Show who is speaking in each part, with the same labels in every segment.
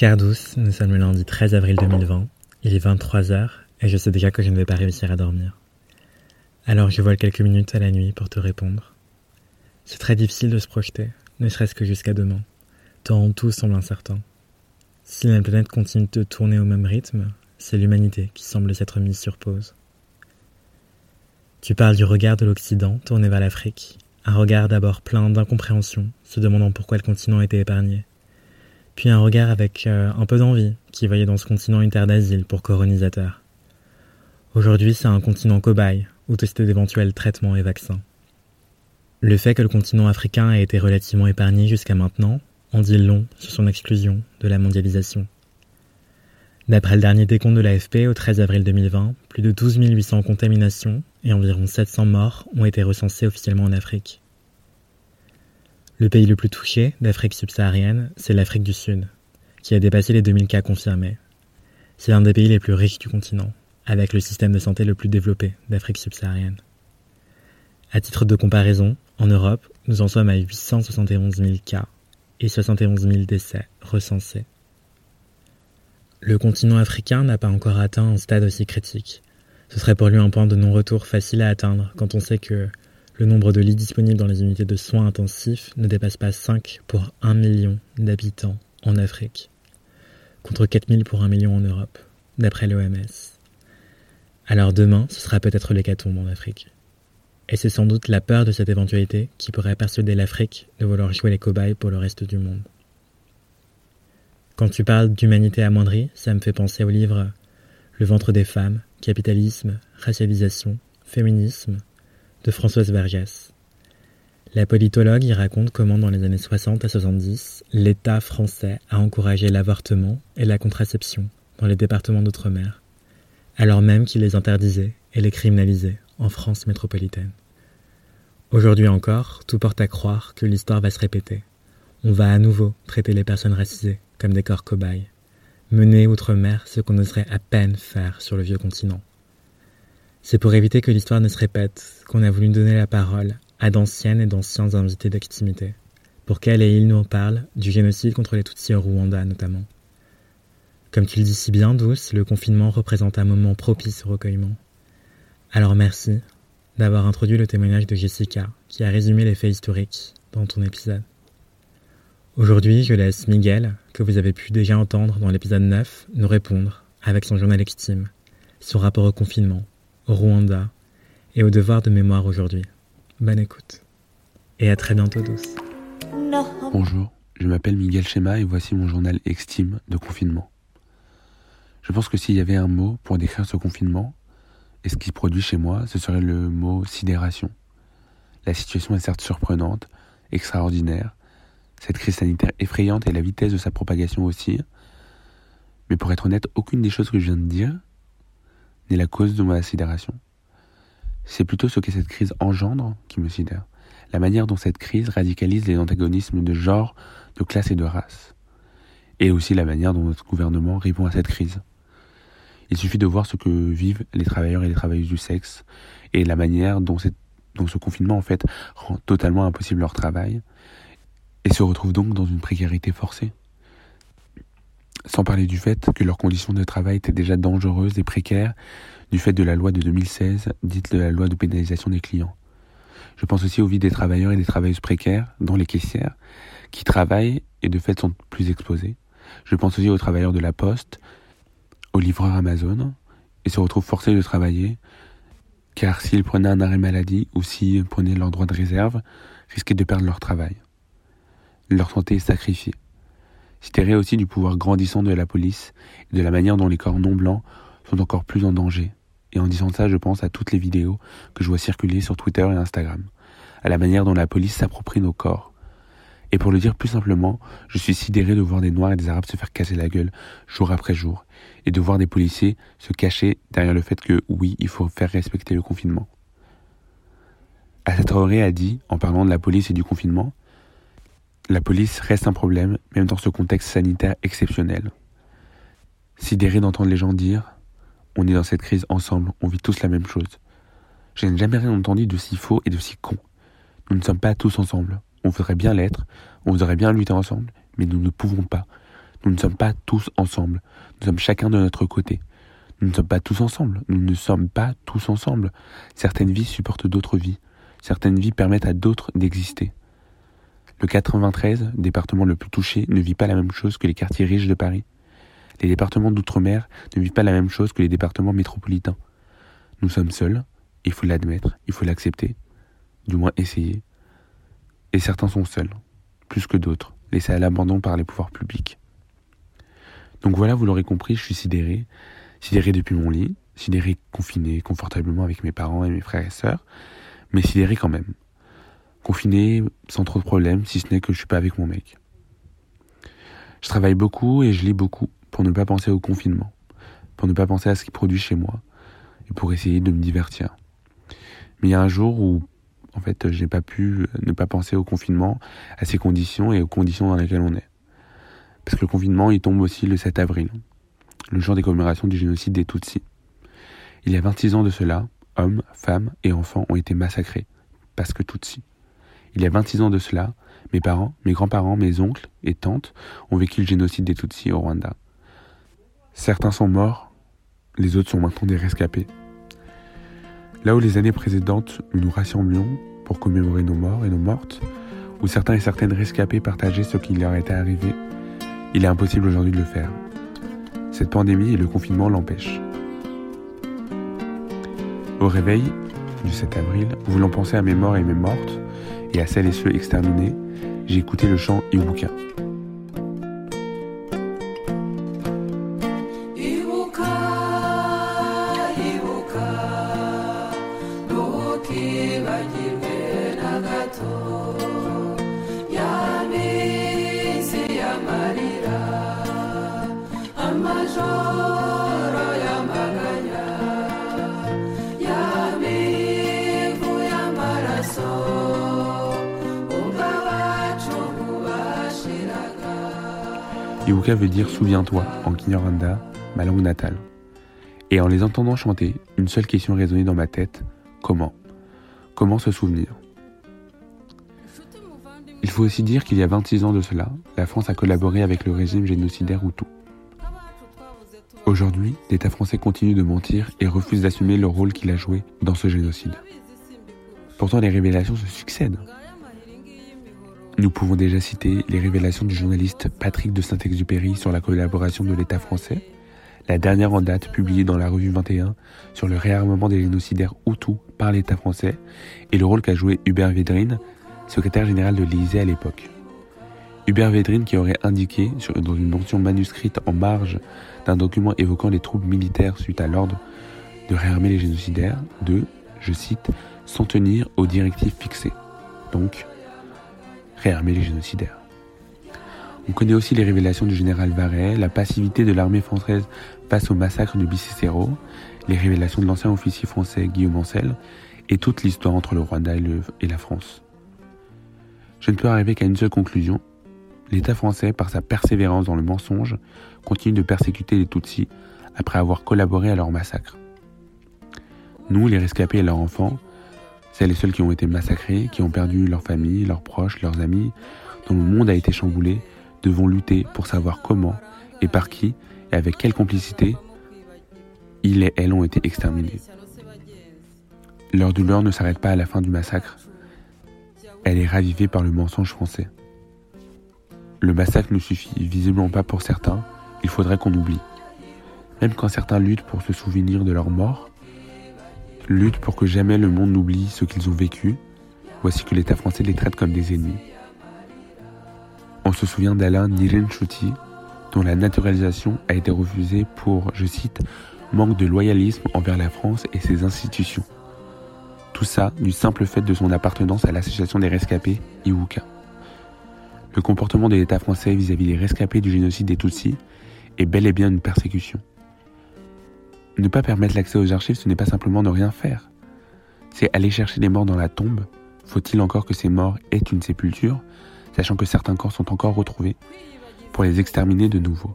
Speaker 1: Chère douce, nous sommes le lundi 13 avril 2020. Il est 23h et je sais déjà que je ne vais pas réussir à dormir. Alors je vole quelques minutes à la nuit pour te répondre. C'est très difficile de se projeter, ne serait-ce que jusqu'à demain, tant tout semble incertain. Si la planète continue de tourner au même rythme, c'est l'humanité qui semble s'être mise sur pause. Tu parles du regard de l'Occident tourné vers l'Afrique, un regard d'abord plein d'incompréhension, se demandant pourquoi le continent était épargné, puis un regard avec euh, un peu d'envie, qui voyait dans ce continent une terre d'asile pour colonisateurs. Aujourd'hui, c'est un continent cobaye, où tester d'éventuels traitements et vaccins. Le fait que le continent africain ait été relativement épargné jusqu'à maintenant en dit long sur son exclusion de la mondialisation. D'après le dernier décompte de l'AFP au 13 avril 2020, plus de 12 800 contaminations et environ 700 morts ont été recensés officiellement en Afrique. Le pays le plus touché d'Afrique subsaharienne, c'est l'Afrique du Sud, qui a dépassé les 2000 cas confirmés. C'est l'un des pays les plus riches du continent, avec le système de santé le plus développé d'Afrique subsaharienne. À titre de comparaison, en Europe, nous en sommes à 871 000 cas et 71 000 décès recensés. Le continent africain n'a pas encore atteint un stade aussi critique. Ce serait pour lui un point de non-retour facile à atteindre quand on sait que le nombre de lits disponibles dans les unités de soins intensifs ne dépasse pas 5 pour 1 million d'habitants en Afrique, contre 4000 pour 1 million en Europe, d'après l'OMS. Alors demain, ce sera peut-être l'hécatombe en Afrique. Et c'est sans doute la peur de cette éventualité qui pourrait persuader l'Afrique de vouloir jouer les cobayes pour le reste du monde. Quand tu parles d'humanité amoindrie, ça me fait penser au livre Le ventre des femmes, capitalisme, racialisation, féminisme de Françoise Vergès. La politologue y raconte comment dans les années 60 à 70, l'État français a encouragé l'avortement et la contraception dans les départements d'outre-mer, alors même qu'il les interdisait et les criminalisait en France métropolitaine. Aujourd'hui encore, tout porte à croire que l'histoire va se répéter. On va à nouveau traiter les personnes racisées comme des corps cobayes, mener outre-mer ce qu'on oserait à peine faire sur le vieux continent. C'est pour éviter que l'histoire ne se répète qu'on a voulu donner la parole à d'anciennes et d'anciens invités d'activité, pour qu'elle et ils nous parlent du génocide contre les Tutsis au Rwanda notamment. Comme tu le dis si bien, Douce, le confinement représente un moment propice au recueillement. Alors merci d'avoir introduit le témoignage de Jessica, qui a résumé les faits historiques dans ton épisode. Aujourd'hui, je laisse Miguel, que vous avez pu déjà entendre dans l'épisode 9, nous répondre, avec son journal Extime, son rapport au confinement, au Rwanda et au devoir de mémoire aujourd'hui. Bonne écoute. Et à très bientôt, douce.
Speaker 2: Bonjour, je m'appelle Miguel Schema et voici mon journal Extime de confinement. Je pense que s'il y avait un mot pour décrire ce confinement et ce qui se produit chez moi, ce serait le mot sidération. La situation est certes surprenante, extraordinaire, cette crise sanitaire effrayante et la vitesse de sa propagation aussi. Mais pour être honnête, aucune des choses que je viens de dire n'est la cause de ma sidération. C'est plutôt ce que cette crise engendre qui me sidère. La manière dont cette crise radicalise les antagonismes de genre, de classe et de race. Et aussi la manière dont notre gouvernement répond à cette crise. Il suffit de voir ce que vivent les travailleurs et les travailleuses du sexe et la manière dont, ce confinement en fait rend totalement impossible leur travail et se retrouvent donc dans une précarité forcée. Sans parler du fait que leurs conditions de travail étaient déjà dangereuses et précaires du fait de la loi de 2016, dite de la loi de pénalisation des clients. Je pense aussi aux vies des travailleurs et des travailleuses précaires, dont les caissières, qui travaillent et de fait sont plus exposés. Je pense aussi aux travailleurs de la poste, aux livreurs Amazon, et se retrouvent forcés de travailler, car s'ils prenaient un arrêt maladie ou s'ils prenaient leur droit de réserve, risquaient de perdre leur travail. Leur santé est sacrifiée. Sidéré aussi du pouvoir grandissant de la police et de la manière dont les corps non blancs sont encore plus en danger. Et en disant ça, je pense à toutes les vidéos que je vois circuler sur Twitter et Instagram, à la manière dont la police s'approprie nos corps. Et pour le dire plus simplement, je suis sidéré de voir des Noirs et des Arabes se faire casser la gueule jour après jour, et de voir des policiers se cacher derrière le fait que oui, il faut faire respecter le confinement. Traoré a dit, en parlant de la police et du confinement, la police reste un problème, même dans ce contexte sanitaire exceptionnel. Sidéré d'entendre les gens dire On est dans cette crise ensemble, on vit tous la même chose. Je n'ai jamais rien entendu de si faux et de si con. Nous ne sommes pas tous ensemble. On voudrait bien l'être, on voudrait bien lutter ensemble, mais nous ne pouvons pas. Nous ne sommes pas tous ensemble. Nous sommes chacun de notre côté. Nous ne sommes pas tous ensemble. Nous ne sommes pas tous ensemble. Certaines vies supportent d'autres vies. Certaines vies permettent à d'autres d'exister. Le 93, département le plus touché, ne vit pas la même chose que les quartiers riches de Paris. Les départements d'outre-mer ne vivent pas la même chose que les départements métropolitains. Nous sommes seuls, il faut l'admettre, il faut l'accepter, du moins essayer. Et certains sont seuls, plus que d'autres, laissés à l'abandon par les pouvoirs publics. Donc voilà, vous l'aurez compris, je suis sidéré, sidéré depuis mon lit, sidéré confiné confortablement avec mes parents et mes frères et sœurs, mais sidéré quand même. Confiné sans trop de problèmes, si ce n'est que je suis pas avec mon mec. Je travaille beaucoup et je lis beaucoup pour ne pas penser au confinement, pour ne pas penser à ce qui produit chez moi et pour essayer de me divertir. Mais il y a un jour où, en fait, j'ai pas pu ne pas penser au confinement, à ces conditions et aux conditions dans lesquelles on est. Parce que le confinement, il tombe aussi le 7 avril, le jour des commémorations du génocide des Tutsis. Il y a 26 ans de cela, hommes, femmes et enfants ont été massacrés, parce que Tutsis. Il y a 26 ans de cela, mes parents, mes grands-parents, mes oncles et tantes ont vécu le génocide des Tutsis au Rwanda. Certains sont morts, les autres sont maintenant des rescapés. Là où les années précédentes, nous nous rassemblions pour commémorer nos morts et nos mortes, où certains et certaines rescapés partageaient ce qui leur était arrivé, il est impossible aujourd'hui de le faire. Cette pandémie et le confinement l'empêchent. Au réveil du 7 avril, voulant penser à mes morts et mes mortes, et à celles et ceux exterminés, j'ai écouté le chant Iwuka. Iwuka veut dire souviens-toi en Kinyarwanda, ma langue natale. Et en les entendant chanter, une seule question résonnait dans ma tête comment? Comment se souvenir? Il faut aussi dire qu'il y a 26 ans de cela, la France a collaboré avec le régime génocidaire Hutu. Aujourd'hui, l'État français continue de mentir et refuse d'assumer le rôle qu'il a joué dans ce génocide. Pourtant, les révélations se succèdent. Nous pouvons déjà citer les révélations du journaliste Patrick de Saint-Exupéry sur la collaboration de l'État français, la dernière en date publiée dans la revue 21 sur le réarmement des génocidaires Hutus par l'État français et le rôle qu'a joué Hubert Védrine, secrétaire général de l'Élysée à l'époque. Hubert Védrine qui aurait indiqué dans une mention manuscrite en marge d'un document évoquant les troupes militaires suite à l'ordre de réarmer les génocidaires de, je cite, s'en tenir aux directives fixées. Donc, réarmer les génocidaires. On connaît aussi les révélations du général Varret, la passivité de l'armée française face au massacre du Bicicero, les révélations de l'ancien officier français Guillaume Ancel, et toute l'histoire entre le Rwanda et, et la France. Je ne peux arriver qu'à une seule conclusion. L'État français, par sa persévérance dans le mensonge, continue de persécuter les Tutsis après avoir collaboré à leur massacre. Nous, les rescapés et leurs enfants, c'est les seuls qui ont été massacrés, qui ont perdu leur famille, leurs proches, leurs amis, dont le monde a été chamboulé, devons lutter pour savoir comment et par qui et avec quelle complicité ils et elles ont été exterminés. Leur douleur ne s'arrête pas à la fin du massacre, elle est ravivée par le mensonge français. Le massacre ne suffit visiblement pas pour certains, il faudrait qu'on oublie. Même quand certains luttent pour se souvenir de leur mort, luttent pour que jamais le monde n'oublie ce qu'ils ont vécu, voici que l'État français les traite comme des ennemis. On se souvient d'Alain Nirenchuti, dont la naturalisation a été refusée pour, je cite, manque de loyalisme envers la France et ses institutions. Tout ça du simple fait de son appartenance à l'association des rescapés, Iwuka. Le comportement de l'État français vis-à-vis des rescapés du génocide des Tutsis est bel et bien une persécution. Ne pas permettre l'accès aux archives, ce n'est pas simplement ne rien faire. C'est aller chercher des morts dans la tombe. Faut-il encore que ces morts aient une sépulture, sachant que certains corps sont encore retrouvés, pour les exterminer de nouveau?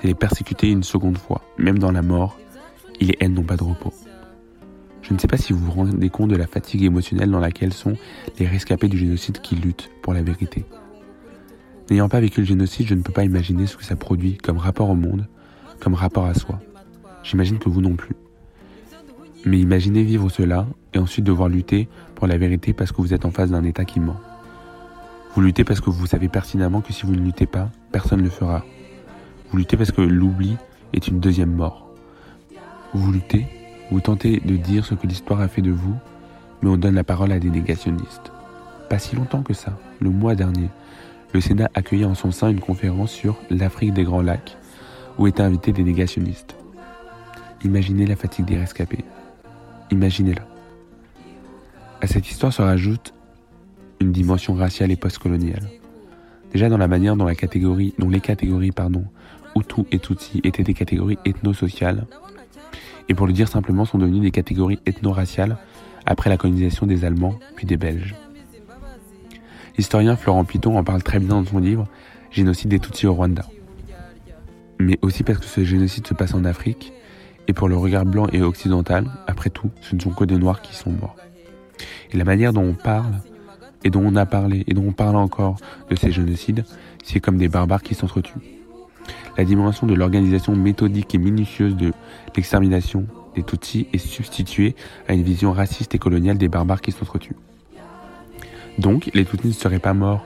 Speaker 2: C'est les persécuter une seconde fois, même dans la mort, et les haines n'ont pas de repos. Je ne sais pas si vous vous rendez compte de la fatigue émotionnelle dans laquelle sont les rescapés du génocide qui luttent pour la vérité. N'ayant pas vécu le génocide, je ne peux pas imaginer ce que ça produit comme rapport au monde, comme rapport à soi. J'imagine que vous non plus. Mais imaginez vivre cela et ensuite devoir lutter pour la vérité parce que vous êtes en face d'un État qui ment. Vous luttez parce que vous savez pertinemment que si vous ne luttez pas, personne ne le fera. Vous luttez parce que l'oubli est une deuxième mort. Vous luttez, vous tentez de dire ce que l'histoire a fait de vous, mais on donne la parole à des négationnistes. Pas si longtemps que ça, le mois dernier, le Sénat accueillait en son sein une conférence sur l'Afrique des Grands Lacs, où étaient invités des négationnistes. Imaginez la fatigue des rescapés. Imaginez-la. À cette histoire se rajoute une dimension raciale et postcoloniale. Déjà dans la manière dont, la catégorie, dont les catégories pardon, Hutu et Tutsi étaient des catégories ethno-sociales, et pour le dire simplement sont devenues des catégories ethno-raciales après la colonisation des Allemands puis des Belges. L'historien Florent Piton en parle très bien dans son livre Génocide des Tutsis au Rwanda. Mais aussi parce que ce génocide se passe en Afrique, et pour le regard blanc et occidental, après tout, ce ne sont que des Noirs qui sont morts. Et la manière dont on parle, et dont on a parlé, et dont on parle encore de ces génocides, c'est comme des barbares qui s'entretuent. La dimension de l'organisation méthodique et minutieuse de l'extermination des Tutsis est substituée à une vision raciste et coloniale des barbares qui s'entretuent. Donc, les Tutsis ne seraient pas morts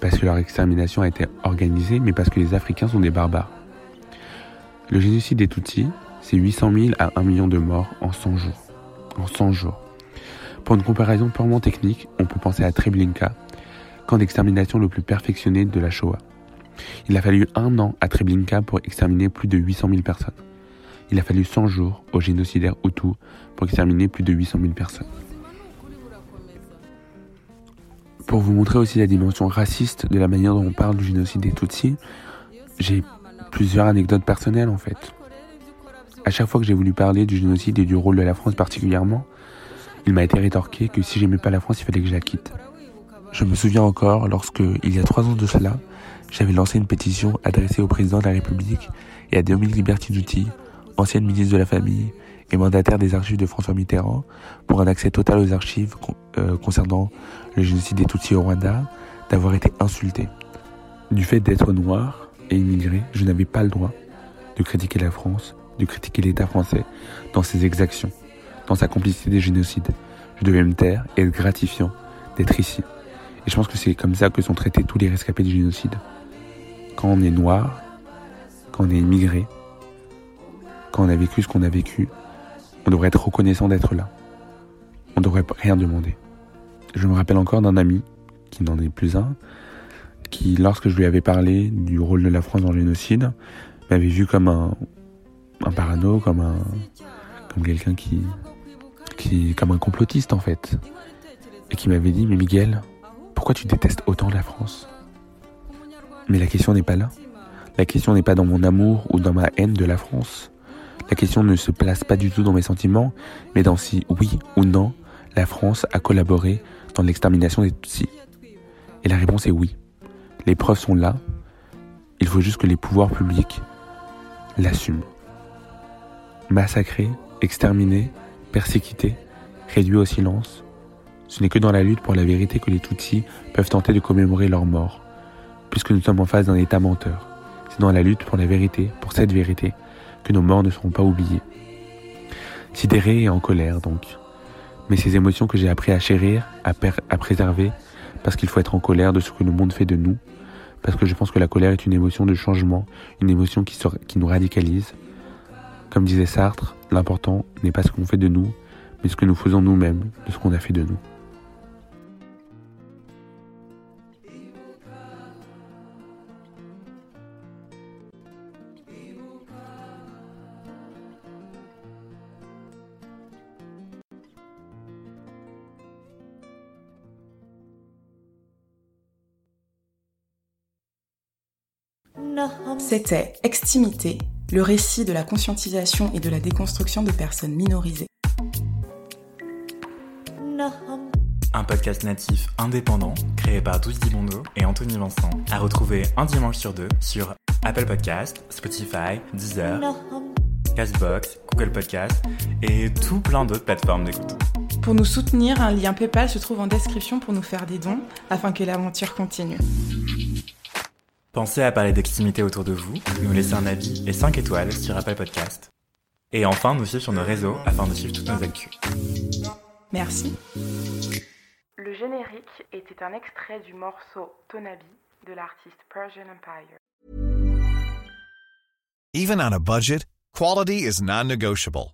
Speaker 2: parce que leur extermination a été organisée, mais parce que les Africains sont des barbares. Le génocide des Tutsis, c'est 800 000 à 1 million de morts en 100 jours. En 100 jours. Pour une comparaison purement technique, on peut penser à Treblinka, camp d'extermination le plus perfectionné de la Shoah. Il a fallu un an à Treblinka pour exterminer plus de 800 000 personnes. Il a fallu 100 jours au génocidaire Hutu pour exterminer plus de 800 000 personnes. Pour vous montrer aussi la dimension raciste de la manière dont on parle du génocide des Tutsis, j'ai plusieurs anecdotes personnelles en fait. À chaque fois que j'ai voulu parler du génocide et du rôle de la France particulièrement, il m'a été rétorqué que si j'aimais pas la France, il fallait que je la quitte. Je me souviens encore lorsque, il y a trois ans de cela, j'avais lancé une pétition adressée au président de la République et à Dominique Duty, ancienne ministre de la Famille et mandataire des archives de François Mitterrand, pour un accès total aux archives euh, concernant le génocide des Tutsis au Rwanda, d'avoir été insulté. Du fait d'être noir et immigré, je n'avais pas le droit de critiquer la France de critiquer l'État français dans ses exactions, dans sa complicité des génocides. Je devais me taire et être gratifiant d'être ici. Et je pense que c'est comme ça que sont traités tous les rescapés du génocide. Quand on est noir, quand on est immigré, quand on a vécu ce qu'on a vécu, on devrait être reconnaissant d'être là. On ne devrait rien demander. Je me rappelle encore d'un ami, qui n'en est plus un, qui, lorsque je lui avais parlé du rôle de la France dans le génocide, m'avait vu comme un, un parano, comme un, comme quelqu'un qui, qui, comme un complotiste en fait, et qui m'avait dit, mais Miguel, pourquoi tu détestes autant la France? Mais la question n'est pas là. La question n'est pas dans mon amour ou dans ma haine de la France. La question ne se place pas du tout dans mes sentiments, mais dans si oui ou non la France a collaboré dans l'extermination des Tutsis. Et la réponse est oui. Les preuves sont là. Il faut juste que les pouvoirs publics l'assume. Massacré, exterminé, persécuté, réduit au silence, ce n'est que dans la lutte pour la vérité que les Tutsis peuvent tenter de commémorer leur mort, puisque nous sommes en face d'un État menteur. C'est dans la lutte pour la vérité, pour cette vérité, que nos morts ne seront pas oubliés. Sidéré et en colère donc. Mais ces émotions que j'ai appris à chérir, à, préserver, parce qu'il faut être en colère de ce que le monde fait de nous, parce que je pense que la colère est une émotion de changement, une émotion qui nous radicalise. Comme disait Sartre, l'important n'est pas ce qu'on fait de nous, mais ce que nous faisons nous-mêmes de ce qu'on a fait de nous.
Speaker 3: C'était Extimité, le récit de la conscientisation et de la déconstruction de personnes minorisées.
Speaker 4: Un podcast natif indépendant créé par Douce Dibondo et Anthony Vincent, à retrouver un dimanche sur deux sur Apple Podcast, Spotify, Deezer, Castbox, Google Podcast et tout plein d'autres plateformes d'écoute.
Speaker 3: Pour nous soutenir, un lien PayPal se trouve en description pour nous faire des dons afin que l'aventure continue.
Speaker 4: Pensez à parler d'extimité autour de vous, nous laisser un avis et 5 étoiles sur Apple Podcast. Et enfin, nous suivre sur nos réseaux afin de suivre toutes nos actus.
Speaker 3: Merci. Le générique était un extrait du morceau Tonabi de l'artiste Persian Empire.
Speaker 5: Even on a budget, quality is non-negotiable.